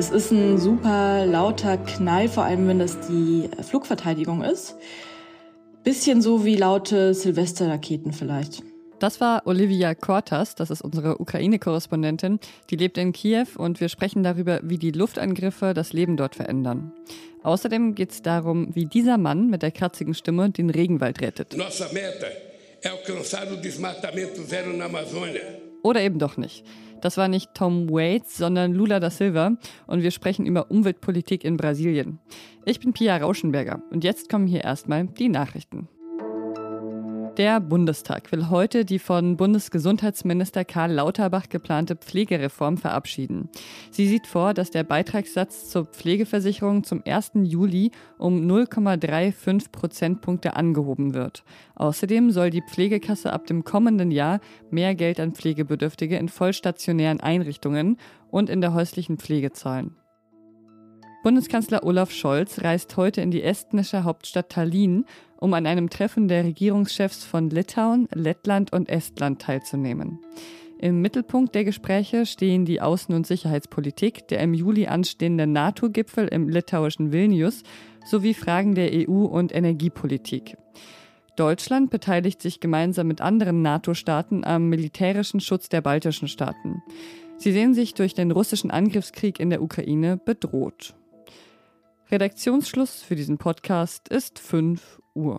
Das ist ein super lauter Knall, vor allem wenn das die Flugverteidigung ist. Bisschen so wie laute Silvesterraketen vielleicht. Das war Olivia Kortas, das ist unsere Ukraine-Korrespondentin. Die lebt in Kiew und wir sprechen darüber, wie die Luftangriffe das Leben dort verändern. Außerdem geht es darum, wie dieser Mann mit der kratzigen Stimme den Regenwald rettet. Oder eben doch nicht. Das war nicht Tom Waits, sondern Lula da Silva und wir sprechen über Umweltpolitik in Brasilien. Ich bin Pia Rauschenberger und jetzt kommen hier erstmal die Nachrichten. Der Bundestag will heute die von Bundesgesundheitsminister Karl Lauterbach geplante Pflegereform verabschieden. Sie sieht vor, dass der Beitragssatz zur Pflegeversicherung zum 1. Juli um 0,35 Prozentpunkte angehoben wird. Außerdem soll die Pflegekasse ab dem kommenden Jahr mehr Geld an Pflegebedürftige in vollstationären Einrichtungen und in der häuslichen Pflege zahlen. Bundeskanzler Olaf Scholz reist heute in die estnische Hauptstadt Tallinn, um an einem Treffen der Regierungschefs von Litauen, Lettland und Estland teilzunehmen. Im Mittelpunkt der Gespräche stehen die Außen- und Sicherheitspolitik, der im Juli anstehende NATO-Gipfel im litauischen Vilnius sowie Fragen der EU- und Energiepolitik. Deutschland beteiligt sich gemeinsam mit anderen NATO-Staaten am militärischen Schutz der baltischen Staaten. Sie sehen sich durch den russischen Angriffskrieg in der Ukraine bedroht. Redaktionsschluss für diesen Podcast ist 5 Uhr.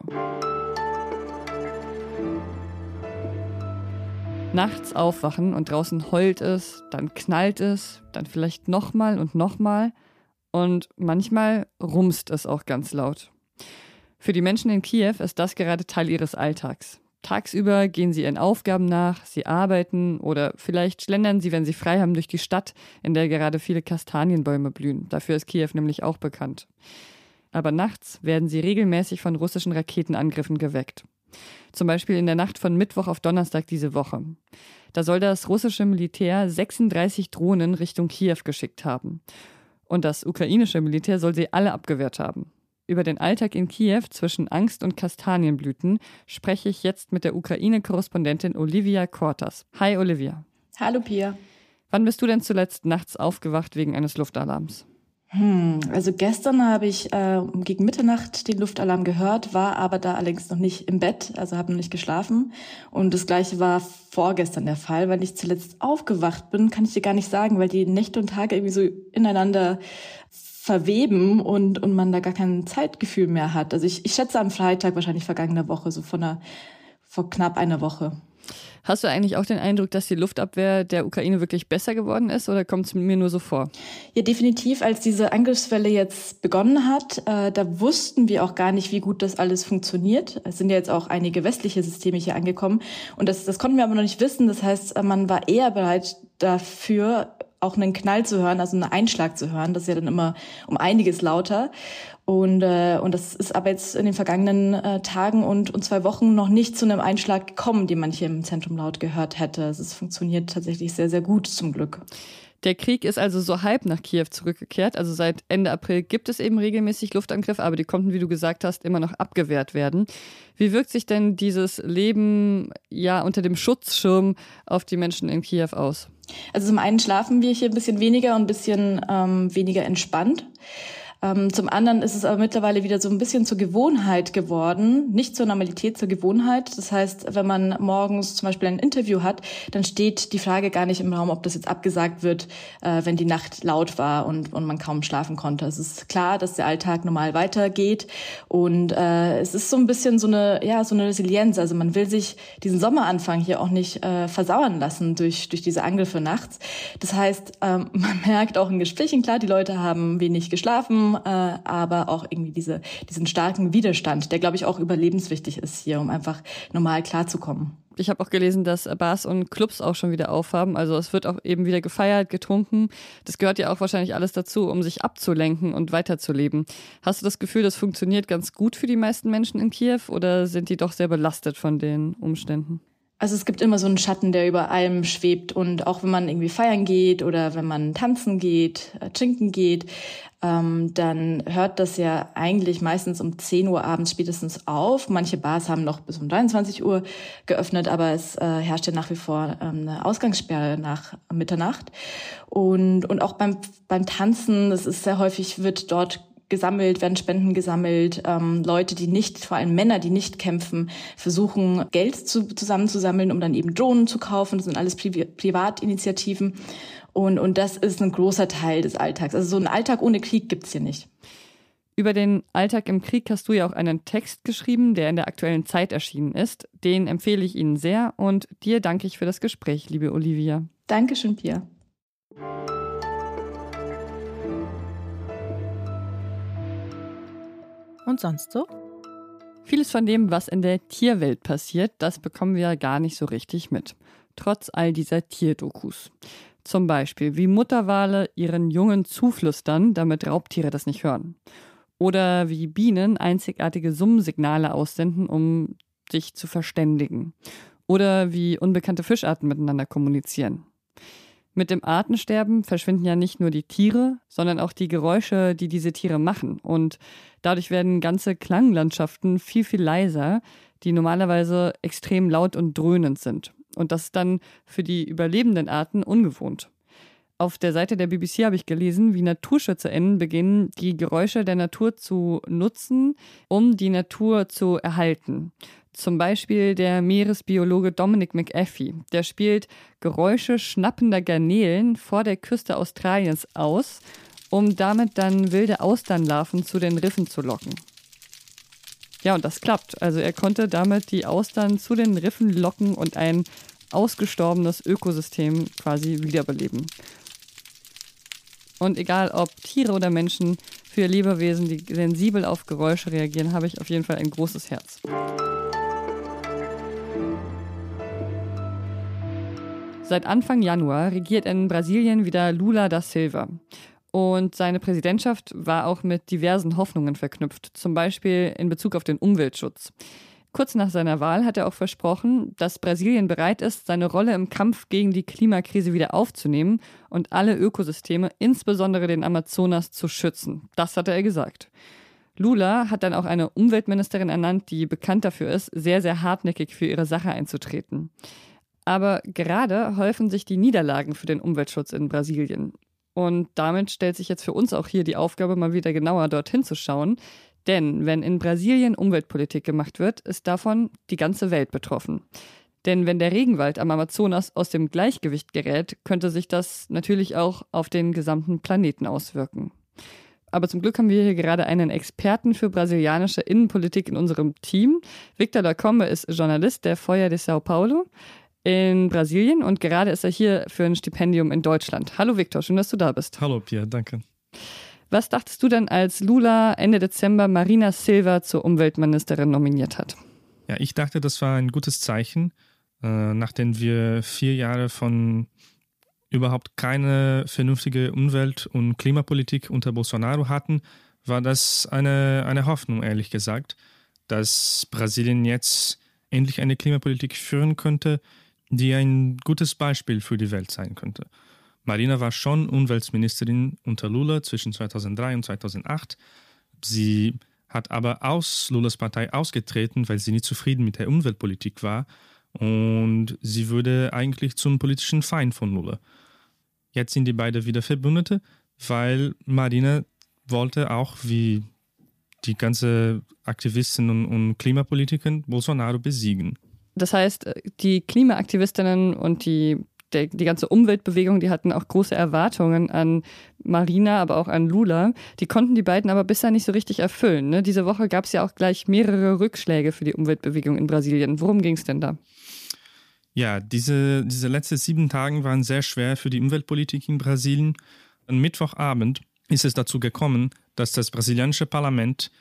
Nachts aufwachen und draußen heult es, dann knallt es, dann vielleicht nochmal und nochmal und manchmal rumst es auch ganz laut. Für die Menschen in Kiew ist das gerade Teil ihres Alltags. Tagsüber gehen sie ihren Aufgaben nach, sie arbeiten oder vielleicht schlendern sie, wenn sie frei haben, durch die Stadt, in der gerade viele Kastanienbäume blühen. Dafür ist Kiew nämlich auch bekannt. Aber nachts werden sie regelmäßig von russischen Raketenangriffen geweckt. Zum Beispiel in der Nacht von Mittwoch auf Donnerstag diese Woche. Da soll das russische Militär 36 Drohnen Richtung Kiew geschickt haben. Und das ukrainische Militär soll sie alle abgewehrt haben. Über den Alltag in Kiew zwischen Angst und Kastanienblüten spreche ich jetzt mit der Ukraine-Korrespondentin Olivia Kortas. Hi Olivia. Hallo Pia. Wann bist du denn zuletzt nachts aufgewacht wegen eines Luftalarms? Hm, also gestern habe ich äh, gegen Mitternacht den Luftalarm gehört, war aber da allerdings noch nicht im Bett, also habe noch nicht geschlafen. Und das gleiche war vorgestern der Fall. Weil ich zuletzt aufgewacht bin, kann ich dir gar nicht sagen, weil die Nächte und Tage irgendwie so ineinander verweben und, und man da gar kein Zeitgefühl mehr hat. Also ich, ich schätze am Freitag wahrscheinlich vergangene Woche, so von einer, vor knapp einer Woche. Hast du eigentlich auch den Eindruck, dass die Luftabwehr der Ukraine wirklich besser geworden ist oder kommt es mir nur so vor? Ja, definitiv. Als diese Angriffswelle jetzt begonnen hat, äh, da wussten wir auch gar nicht, wie gut das alles funktioniert. Es sind ja jetzt auch einige westliche Systeme hier angekommen und das, das konnten wir aber noch nicht wissen. Das heißt, man war eher bereit dafür, auch einen Knall zu hören, also einen Einschlag zu hören. Das ist ja dann immer um einiges lauter. Und, äh, und das ist aber jetzt in den vergangenen äh, Tagen und, und zwei Wochen noch nicht zu einem Einschlag gekommen, den man hier im Zentrum laut gehört hätte. Es funktioniert tatsächlich sehr, sehr gut zum Glück. Der Krieg ist also so halb nach Kiew zurückgekehrt. Also seit Ende April gibt es eben regelmäßig Luftangriffe, aber die konnten, wie du gesagt hast, immer noch abgewehrt werden. Wie wirkt sich denn dieses Leben ja unter dem Schutzschirm auf die Menschen in Kiew aus? Also zum einen schlafen wir hier ein bisschen weniger und ein bisschen ähm, weniger entspannt. Ähm, zum anderen ist es aber mittlerweile wieder so ein bisschen zur Gewohnheit geworden, nicht zur Normalität, zur Gewohnheit. Das heißt, wenn man morgens zum Beispiel ein Interview hat, dann steht die Frage gar nicht im Raum, ob das jetzt abgesagt wird, äh, wenn die Nacht laut war und, und man kaum schlafen konnte. Es ist klar, dass der Alltag normal weitergeht und äh, es ist so ein bisschen so eine, ja, so eine Resilienz. Also man will sich diesen Sommeranfang hier auch nicht äh, versauern lassen durch, durch diese Angriffe nachts. Das heißt, ähm, man merkt auch in Gesprächen, klar, die Leute haben wenig geschlafen, äh, aber auch irgendwie diese, diesen starken Widerstand, der, glaube ich, auch überlebenswichtig ist hier, um einfach normal klarzukommen. Ich habe auch gelesen, dass Bars und Clubs auch schon wieder aufhaben. Also es wird auch eben wieder gefeiert, getrunken. Das gehört ja auch wahrscheinlich alles dazu, um sich abzulenken und weiterzuleben. Hast du das Gefühl, das funktioniert ganz gut für die meisten Menschen in Kiew oder sind die doch sehr belastet von den Umständen? Also es gibt immer so einen Schatten, der über allem schwebt. Und auch wenn man irgendwie feiern geht oder wenn man tanzen geht, äh, trinken geht, ähm, dann hört das ja eigentlich meistens um 10 Uhr abends spätestens auf. Manche Bars haben noch bis um 23 Uhr geöffnet, aber es äh, herrscht ja nach wie vor ähm, eine Ausgangssperre nach Mitternacht. Und, und auch beim, beim Tanzen, das ist sehr häufig, wird dort gesammelt, werden Spenden gesammelt. Ähm, Leute, die nicht, vor allem Männer, die nicht kämpfen, versuchen Geld zu, zusammenzusammeln, um dann eben Drohnen zu kaufen. Das sind alles Pri Privatinitiativen. Und, und das ist ein großer Teil des Alltags. Also so ein Alltag ohne Krieg gibt's hier nicht. Über den Alltag im Krieg hast du ja auch einen Text geschrieben, der in der aktuellen Zeit erschienen ist. Den empfehle ich Ihnen sehr und dir danke ich für das Gespräch, liebe Olivia. Dankeschön, Pia. Und sonst so? Vieles von dem, was in der Tierwelt passiert, das bekommen wir gar nicht so richtig mit. Trotz all dieser Tierdokus. Zum Beispiel, wie Mutterwale ihren Jungen zuflüstern, damit Raubtiere das nicht hören. Oder wie Bienen einzigartige Summsignale aussenden, um sich zu verständigen. Oder wie unbekannte Fischarten miteinander kommunizieren. Mit dem Artensterben verschwinden ja nicht nur die Tiere, sondern auch die Geräusche, die diese Tiere machen. Und dadurch werden ganze Klanglandschaften viel, viel leiser, die normalerweise extrem laut und dröhnend sind. Und das ist dann für die überlebenden Arten ungewohnt. Auf der Seite der BBC habe ich gelesen, wie NaturschützerInnen beginnen, die Geräusche der Natur zu nutzen, um die Natur zu erhalten. Zum Beispiel der Meeresbiologe Dominic McAfee. Der spielt Geräusche schnappender Garnelen vor der Küste Australiens aus, um damit dann wilde Austernlarven zu den Riffen zu locken. Ja, und das klappt. Also er konnte damit die Austern zu den Riffen locken und ein ausgestorbenes Ökosystem quasi wiederbeleben. Und egal ob Tiere oder Menschen, für Lebewesen, die sensibel auf Geräusche reagieren, habe ich auf jeden Fall ein großes Herz. Seit Anfang Januar regiert in Brasilien wieder Lula da Silva. Und seine Präsidentschaft war auch mit diversen Hoffnungen verknüpft, zum Beispiel in Bezug auf den Umweltschutz. Kurz nach seiner Wahl hat er auch versprochen, dass Brasilien bereit ist, seine Rolle im Kampf gegen die Klimakrise wieder aufzunehmen und alle Ökosysteme, insbesondere den Amazonas, zu schützen. Das hatte er gesagt. Lula hat dann auch eine Umweltministerin ernannt, die bekannt dafür ist, sehr, sehr hartnäckig für ihre Sache einzutreten. Aber gerade häufen sich die Niederlagen für den Umweltschutz in Brasilien. Und damit stellt sich jetzt für uns auch hier die Aufgabe, mal wieder genauer dorthin zu schauen. Denn wenn in Brasilien Umweltpolitik gemacht wird, ist davon die ganze Welt betroffen. Denn wenn der Regenwald am Amazonas aus dem Gleichgewicht gerät, könnte sich das natürlich auch auf den gesamten Planeten auswirken. Aber zum Glück haben wir hier gerade einen Experten für brasilianische Innenpolitik in unserem Team. Victor Lacombe ist Journalist der Feuer de Sao Paulo in Brasilien und gerade ist er hier für ein Stipendium in Deutschland. Hallo Viktor, schön, dass du da bist. Hallo Pia, danke. Was dachtest du denn, als Lula Ende Dezember Marina Silva zur Umweltministerin nominiert hat? Ja, ich dachte, das war ein gutes Zeichen, äh, nachdem wir vier Jahre von überhaupt keine vernünftige Umwelt- und Klimapolitik unter Bolsonaro hatten, war das eine, eine Hoffnung, ehrlich gesagt, dass Brasilien jetzt endlich eine Klimapolitik führen könnte, die ein gutes Beispiel für die Welt sein könnte. Marina war schon Umweltministerin unter Lula zwischen 2003 und 2008. Sie hat aber aus Lulas Partei ausgetreten, weil sie nicht zufrieden mit der Umweltpolitik war und sie wurde eigentlich zum politischen Feind von Lula. Jetzt sind die beiden wieder Verbündete, weil Marina wollte auch wie die ganze Aktivisten und, und Klimapolitiker Bolsonaro besiegen. Das heißt, äh, die Klimaaktivistinnen und die, die, die ganze Umweltbewegung, die hatten auch große Erwartungen an Marina, aber auch an Lula. Die konnten die beiden aber bisher nicht so richtig erfüllen. Ne? Diese Woche gab es ja auch gleich mehrere Rückschläge für die Umweltbewegung in Brasilien. Worum ging es denn da? Ja, diese, diese letzten sieben Tage waren sehr schwer für die Umweltpolitik in Brasilien. Am Mittwochabend ist es dazu gekommen, dass das brasilianische Parlament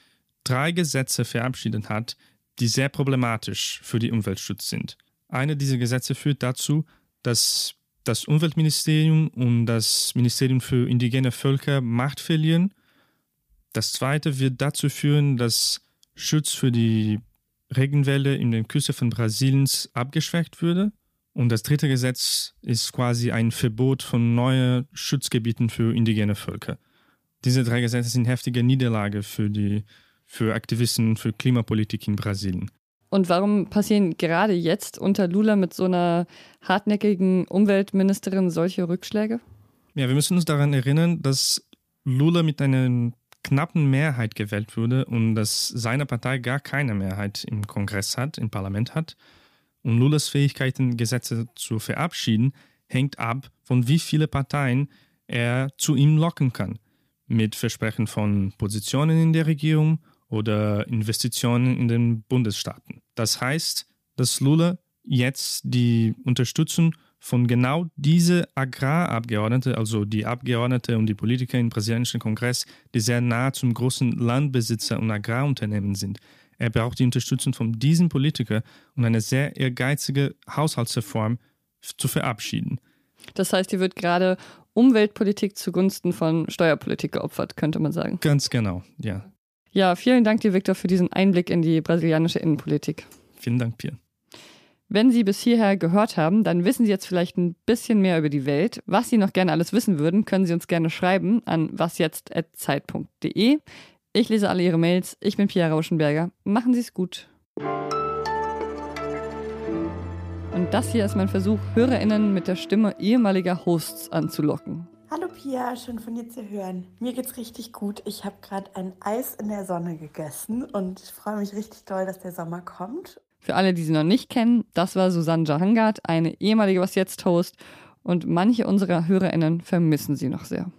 drei Gesetze verabschiedet hat, die sehr problematisch für die Umweltschutz sind. Eine dieser Gesetze führt dazu, dass das Umweltministerium und das Ministerium für indigene Völker Macht verlieren. Das zweite wird dazu führen, dass Schutz für die Regenwälder in den Küste von Brasiliens abgeschwächt würde. Und das dritte Gesetz ist quasi ein Verbot von neuen Schutzgebieten für indigene Völker. Diese drei Gesetze sind heftige Niederlage für die für Aktivisten für Klimapolitik in Brasilien. Und warum passieren gerade jetzt unter Lula mit so einer hartnäckigen Umweltministerin solche Rückschläge? Ja, wir müssen uns daran erinnern, dass Lula mit einer knappen Mehrheit gewählt wurde und dass seine Partei gar keine Mehrheit im Kongress hat, im Parlament hat. Und Lulas Fähigkeiten, Gesetze zu verabschieden, hängt ab, von wie viele Parteien er zu ihm locken kann. Mit Versprechen von Positionen in der Regierung oder Investitionen in den Bundesstaaten. Das heißt, dass Lula jetzt die Unterstützung von genau diese Agrarabgeordnete, also die Abgeordnete und die Politiker im brasilianischen Kongress, die sehr nah zum großen Landbesitzer und Agrarunternehmen sind. Er braucht die Unterstützung von diesen Politikern, um eine sehr ehrgeizige Haushaltsreform zu verabschieden. Das heißt, hier wird gerade Umweltpolitik zugunsten von Steuerpolitik geopfert, könnte man sagen. Ganz genau, ja. Ja, vielen Dank dir, Viktor, für diesen Einblick in die brasilianische Innenpolitik. Vielen Dank, Pierre. Wenn Sie bis hierher gehört haben, dann wissen Sie jetzt vielleicht ein bisschen mehr über die Welt. Was Sie noch gerne alles wissen würden, können Sie uns gerne schreiben an wasjetzt.zeit.de. Ich lese alle Ihre Mails. Ich bin Pia Rauschenberger. Machen Sie es gut. Und das hier ist mein Versuch, HörerInnen mit der Stimme ehemaliger Hosts anzulocken. Pia, schön von dir zu hören. Mir geht's richtig gut. Ich habe gerade ein Eis in der Sonne gegessen und freue mich richtig doll, dass der Sommer kommt. Für alle, die sie noch nicht kennen, das war Susanne Jahangard, eine ehemalige Was jetzt Host und manche unserer HörerInnen vermissen sie noch sehr.